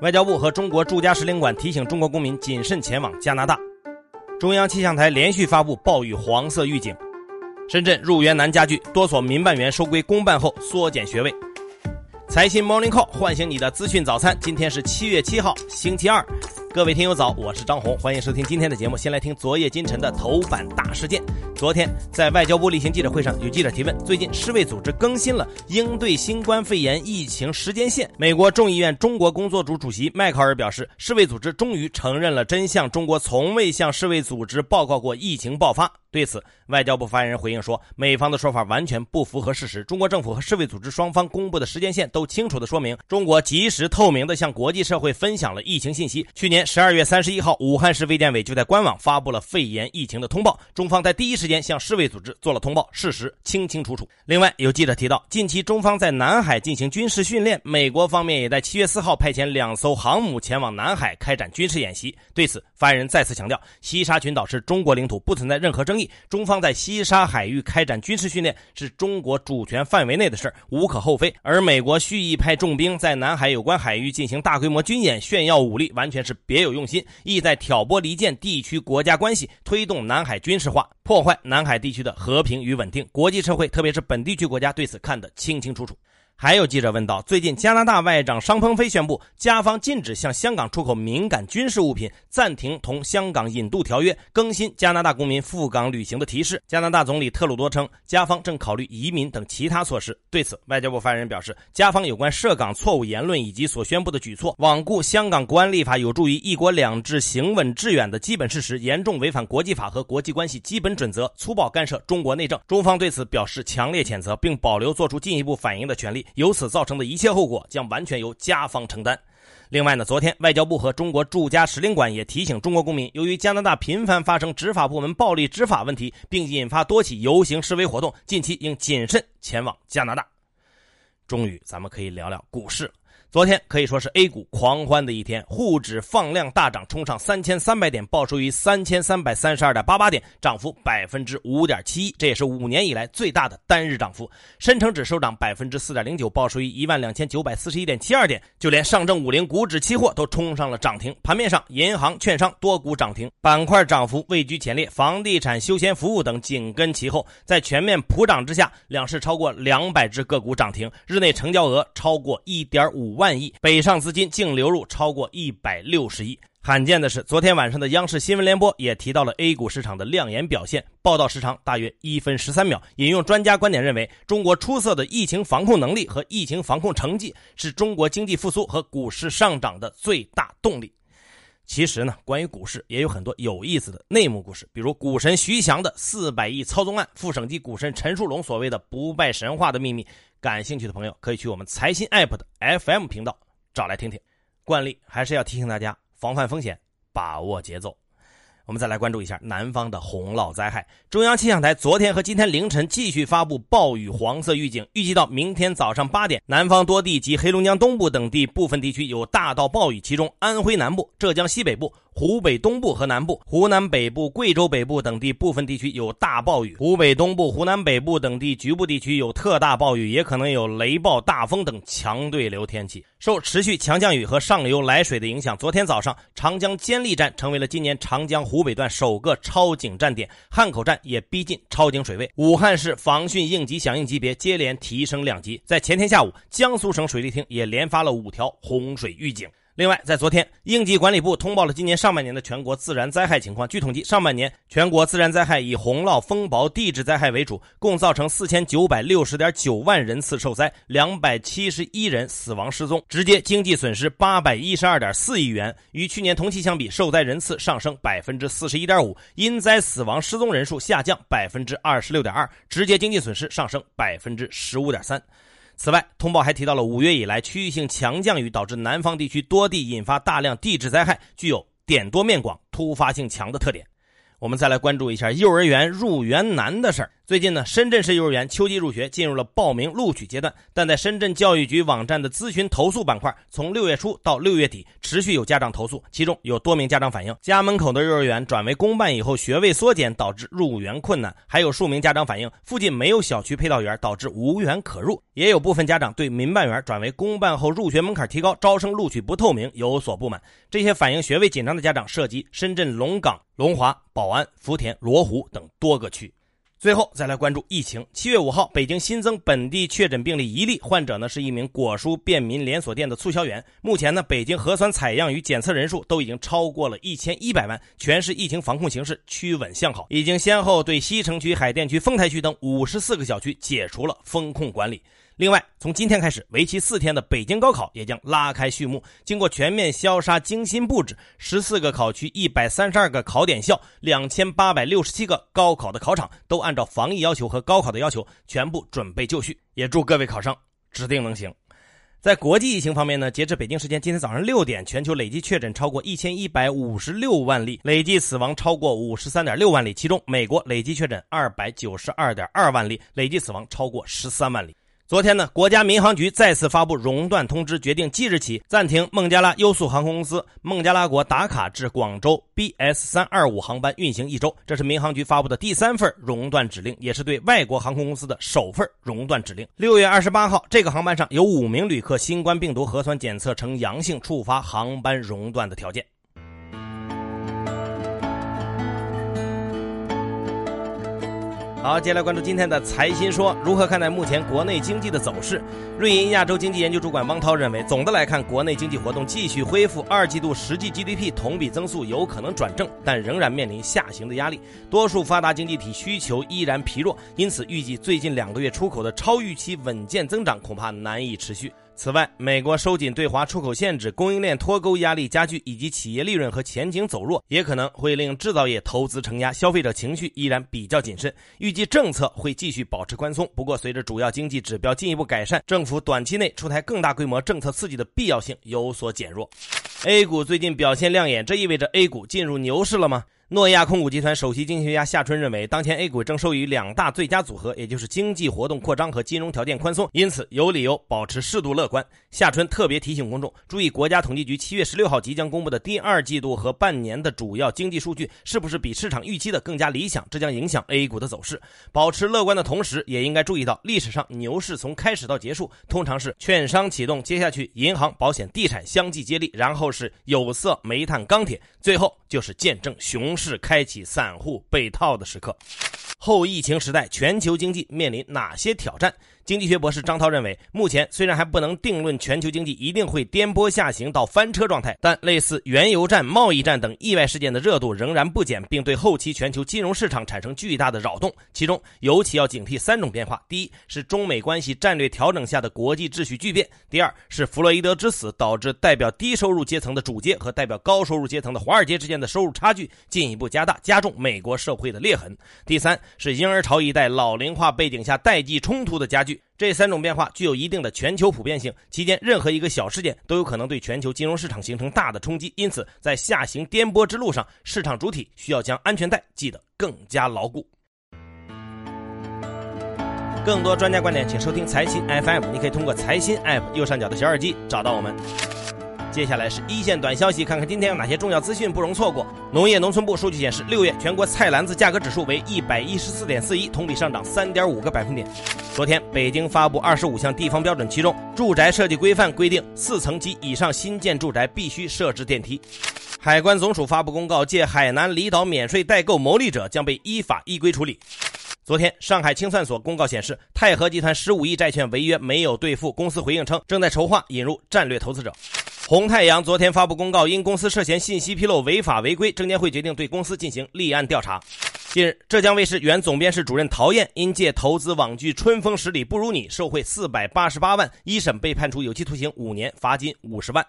外交部和中国驻加使领馆提醒中国公民谨慎前往加拿大。中央气象台连续发布暴雨黄色预警。深圳入园难加剧，多所民办园收归公办后缩减学位。财新 Morning Call 唤醒你的资讯早餐，今天是七月七号，星期二。各位听友早，我是张红，欢迎收听今天的节目。先来听昨夜今晨的头版大事件。昨天在外交部例行记者会上，有记者提问：最近世卫组织更新了应对新冠肺炎疫情时间线。美国众议院中国工作组主席迈克尔表示，世卫组织终于承认了真相，中国从未向世卫组织报告过疫情爆发。对此，外交部发言人回应说，美方的说法完全不符合事实。中国政府和世卫组织双方公布的时间线都清楚地说明，中国及时透明地向国际社会分享了疫情信息。去年十二月三十一号，武汉市卫健委就在官网发布了肺炎疫情的通报，中方在第一时间向世卫组织做了通报，事实清清楚楚。另外，有记者提到，近期中方在南海进行军事训练，美国方面也在七月四号派遣两艘航母前往南海开展军事演习。对此，发言人再次强调，西沙群岛是中国领土，不存在任何争议。中方在西沙海域开展军事训练是中国主权范围内的事无可厚非。而美国蓄意派重兵在南海有关海域进行大规模军演，炫耀武力，完全是别有用心，意在挑拨离间地区国家关系，推动南海军事化，破坏南海地区的和平与稳定。国际社会，特别是本地区国家，对此看得清清楚楚。还有记者问到，最近加拿大外长商鹏飞宣布，加方禁止向香港出口敏感军事物品，暂停同香港引渡条约，更新加拿大公民赴港旅行的提示。加拿大总理特鲁多称，加方正考虑移民等其他措施。对此，外交部发言人表示，加方有关涉港错误言论以及所宣布的举措，罔顾香港国安立法有助于“一国两制”行稳致远的基本事实，严重违反国际法和国际关系基本准则，粗暴干涉中国内政。中方对此表示强烈谴责，并保留做出进一步反应的权利。由此造成的一切后果将完全由加方承担。另外呢，昨天外交部和中国驻加使领馆也提醒中国公民，由于加拿大频繁发生执法部门暴力执法问题，并引发多起游行示威活动，近期应谨慎前往加拿大。终于，咱们可以聊聊股市。昨天可以说是 A 股狂欢的一天，沪指放量大涨，冲上三千三百点，报收于三千三百三十二点八八点，涨幅百分之五点七一，这也是五年以来最大的单日涨幅。深成指收涨百分之四点零九，报收于一万两千九百四十一点七二点。就连上证五零股指期货都冲上了涨停。盘面上，银行、券商多股涨停，板块涨幅位居前列，房地产、休闲服务等紧跟其后。在全面普涨之下，两市超过两百只个股涨停，日内成交额超过一点五万。万亿北上资金净流入超过一百六十亿。罕见的是，昨天晚上的央视新闻联播也提到了 A 股市场的亮眼表现，报道时长大约一分十三秒。引用专家观点认为，中国出色的疫情防控能力和疫情防控成绩是中国经济复苏和股市上涨的最大动力。其实呢，关于股市也有很多有意思的内幕故事，比如股神徐翔的四百亿操纵案，副省级股神陈树龙所谓的不败神话的秘密。感兴趣的朋友可以去我们财新 app 的 FM 频道找来听听。惯例还是要提醒大家防范风险，把握节奏。我们再来关注一下南方的洪涝灾害。中央气象台昨天和今天凌晨继续发布暴雨黄色预警，预计到明天早上八点，南方多地及黑龙江东部等地部分地区有大到暴雨，其中安徽南部、浙江西北部、湖北东部和南部、湖南北部、贵州北部等地部分地区有大暴雨，湖北东部、湖南北部等地局部地区有特大暴雨，也可能有雷暴、大风等强对流天气。受持续强降雨和上游来水的影响，昨天早上长江监利站成为了今年长江湖北段首个超警站点，汉口站也逼近超警水位。武汉市防汛应急响应级别接连提升两级。在前天下午，江苏省水利厅也连发了五条洪水预警。另外，在昨天，应急管理部通报了今年上半年的全国自然灾害情况。据统计，上半年全国自然灾害以洪涝、风雹、地质灾害为主，共造成四千九百六十点九万人次受灾，两百七十一人死亡失踪，直接经济损失八百一十二点四亿元。与去年同期相比，受灾人次上升百分之四十一点五，因灾死亡失踪人数下降百分之二十六点二，直接经济损失上升百分之十五点三。此外，通报还提到了五月以来区域性强降雨导致南方地区多地引发大量地质灾害，具有点多面广、突发性强的特点。我们再来关注一下幼儿园入园难的事儿。最近呢，深圳市幼儿园秋季入学进入了报名录取阶段，但在深圳教育局网站的咨询投诉板块，从六月初到六月底，持续有家长投诉，其中有多名家长反映，家门口的幼儿园转为公办以后，学位缩减导致入园困难；还有数名家长反映，附近没有小区配套园，导致无园可入；也有部分家长对民办园转为公办后入学门槛提高、招生录取不透明有所不满。这些反映学位紧张的家长涉及深圳龙岗、龙华、宝安、福田、罗湖等多个区。最后再来关注疫情。七月五号，北京新增本地确诊病例一例，患者呢是一名果蔬便民连锁店的促销员。目前呢，北京核酸采样与检测人数都已经超过了一千一百万，全市疫情防控形势趋稳向好，已经先后对西城区、海淀区、丰台区等五十四个小区解除了封控管理。另外，从今天开始，为期四天的北京高考也将拉开序幕。经过全面消杀、精心布置，十四个考区、一百三十二个考点校、两千八百六十七个高考的考场，都按照防疫要求和高考的要求全部准备就绪。也祝各位考生指定能行。在国际疫情方面呢，截至北京时间今天早上六点，全球累计确诊超过一千一百五十六万例，累计死亡超过五十三点六万例。其中，美国累计确诊二百九十二点二万例，累计死亡超过十三万例。昨天呢，国家民航局再次发布熔断通知，决定即日起暂停孟加拉优速航空公司孟加拉国达卡至广州 BS 三二五航班运行一周。这是民航局发布的第三份熔断指令，也是对外国航空公司的首份熔断指令。六月二十八号，这个航班上有五名旅客新冠病毒核酸检测呈阳性，触发航班熔断的条件。好，接下来关注今天的财新说，如何看待目前国内经济的走势？瑞银亚洲经济研究主管汪涛认为，总的来看，国内经济活动继续恢复，二季度实际 GDP 同比增速有可能转正，但仍然面临下行的压力。多数发达经济体需求依然疲弱，因此预计最近两个月出口的超预期稳健增长恐怕难以持续。此外，美国收紧对华出口限制，供应链脱钩压力加剧，以及企业利润和前景走弱，也可能会令制造业投资承压，消费者情绪依然比较谨慎。预计政策会继续保持宽松，不过随着主要经济指标进一步改善，政府短期内出台更大规模政策刺激的必要性有所减弱。A 股最近表现亮眼，这意味着 A 股进入牛市了吗？诺亚控股集团首席经济学家夏春认为，当前 A 股正受益于两大最佳组合，也就是经济活动扩张和金融条件宽松，因此有理由保持适度乐观。夏春特别提醒公众注意，国家统计局七月十六号即将公布的第二季度和半年的主要经济数据是不是比市场预期的更加理想，这将影响 A 股的走势。保持乐观的同时，也应该注意到，历史上牛市从开始到结束，通常是券商启动，接下去银行、保险、地产相继接力，然后是有色、煤炭、钢铁，最后就是见证熊是开启散户被套的时刻。后疫情时代，全球经济面临哪些挑战？经济学博士张涛认为，目前虽然还不能定论全球经济一定会颠簸下行到翻车状态，但类似原油战、贸易战等意外事件的热度仍然不减，并对后期全球金融市场产生巨大的扰动。其中尤其要警惕三种变化：第一是中美关系战略调整下的国际秩序巨变；第二是弗洛伊德之死导致代表低收入阶层的主街和代表高收入阶层的华尔街之间的收入差距进一步加大，加重美国社会的裂痕；第三是婴儿潮一代老龄化背景下代际冲突的加剧。这三种变化具有一定的全球普遍性，期间任何一个小事件都有可能对全球金融市场形成大的冲击。因此，在下行颠簸之路上，市场主体需要将安全带系得更加牢固。更多专家观点，请收听财新 FM。你可以通过财新 App 右上角的小耳机找到我们。接下来是一线短消息，看看今天有哪些重要资讯不容错过。农业农村部数据显示，六月全国菜篮子价格指数为一百一十四点四一，同比上涨三点五个百分点。昨天，北京发布二十五项地方标准，其中住宅设计规范规定，四层及以上新建住宅必须设置电梯。海关总署发布公告，借海南离岛免税代购牟利者将被依法依规处理。昨天，上海清算所公告显示，泰禾集团十五亿债券违约没有兑付，公司回应称正在筹划引入战略投资者。红太阳昨天发布公告，因公司涉嫌信息披露违法违规，证监会决定对公司进行立案调查。近日，浙江卫视原总编室主任陶燕因借投资网剧《春风十里不如你》受贿四百八十八万，一审被判处有期徒刑五年，罚金五十万。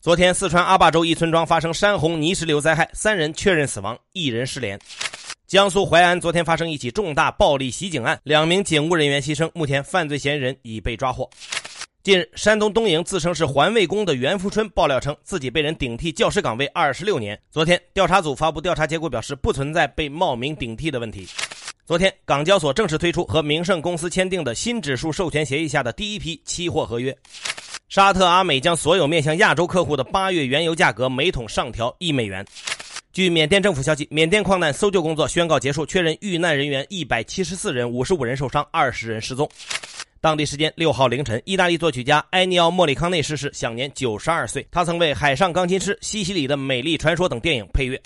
昨天，四川阿坝州一村庄发生山洪泥石流灾害，三人确认死亡，一人失联。江苏淮安昨天发生一起重大暴力袭警案，两名警务人员牺牲，目前犯罪嫌疑人已被抓获。近日，山东东营自称是环卫工的袁福春爆料称，自己被人顶替教师岗位二十六年。昨天，调查组发布调查结果，表示不存在被冒名顶替的问题。昨天，港交所正式推出和明晟公司签订的新指数授权协议下的第一批期货合约。沙特阿美将所有面向亚洲客户的八月原油价格每桶上调一美元。据缅甸政府消息，缅甸矿难搜救工作宣告结束，确认遇难人员一百七十四人，五十五人受伤，二十人失踪。当地时间六号凌晨，意大利作曲家埃尼奥·莫里康内逝世，享年九十二岁。他曾为《海上钢琴师》《西西里的美丽传说》等电影配乐。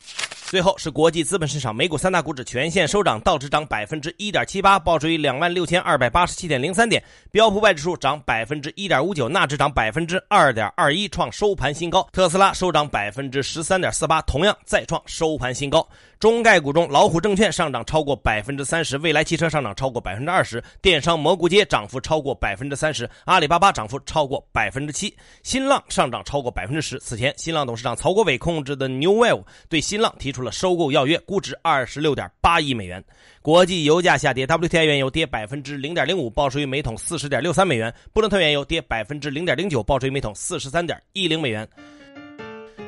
最后是国际资本市场，美股三大股指全线收涨，道指涨百分之一点七八，报收于两万六千二百八十七点零三点；标普外指数涨百分之一点五九，纳指涨百分之二点二一，创收盘新高。特斯拉收涨百分之十三点四八，同样再创收盘新高。中概股中，老虎证券上涨超过百分之三十，未来汽车上涨超过百分之二十，电商蘑菇街涨幅超过百分之三十，阿里巴巴涨幅超过百分之七，新浪上涨超过百分之十。此前，新浪董事长曹国伟控制的 New Wave 对新浪提出。出了收购要约，估值二十六点八亿美元。国际油价下跌，WTI 原油跌百分之零点零五，报收于每桶四十点六三美元；布伦特原油跌百分之零点零九，报收于每桶四十三点一零美元。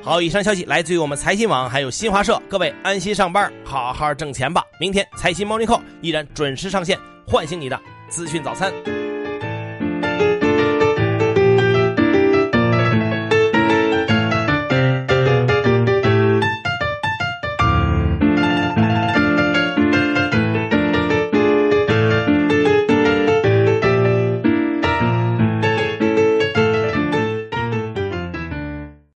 好，以上消息来自于我们财新网，还有新华社。各位安心上班，好好挣钱吧。明天财新 Morning Call 依然准时上线，唤醒你的资讯早餐。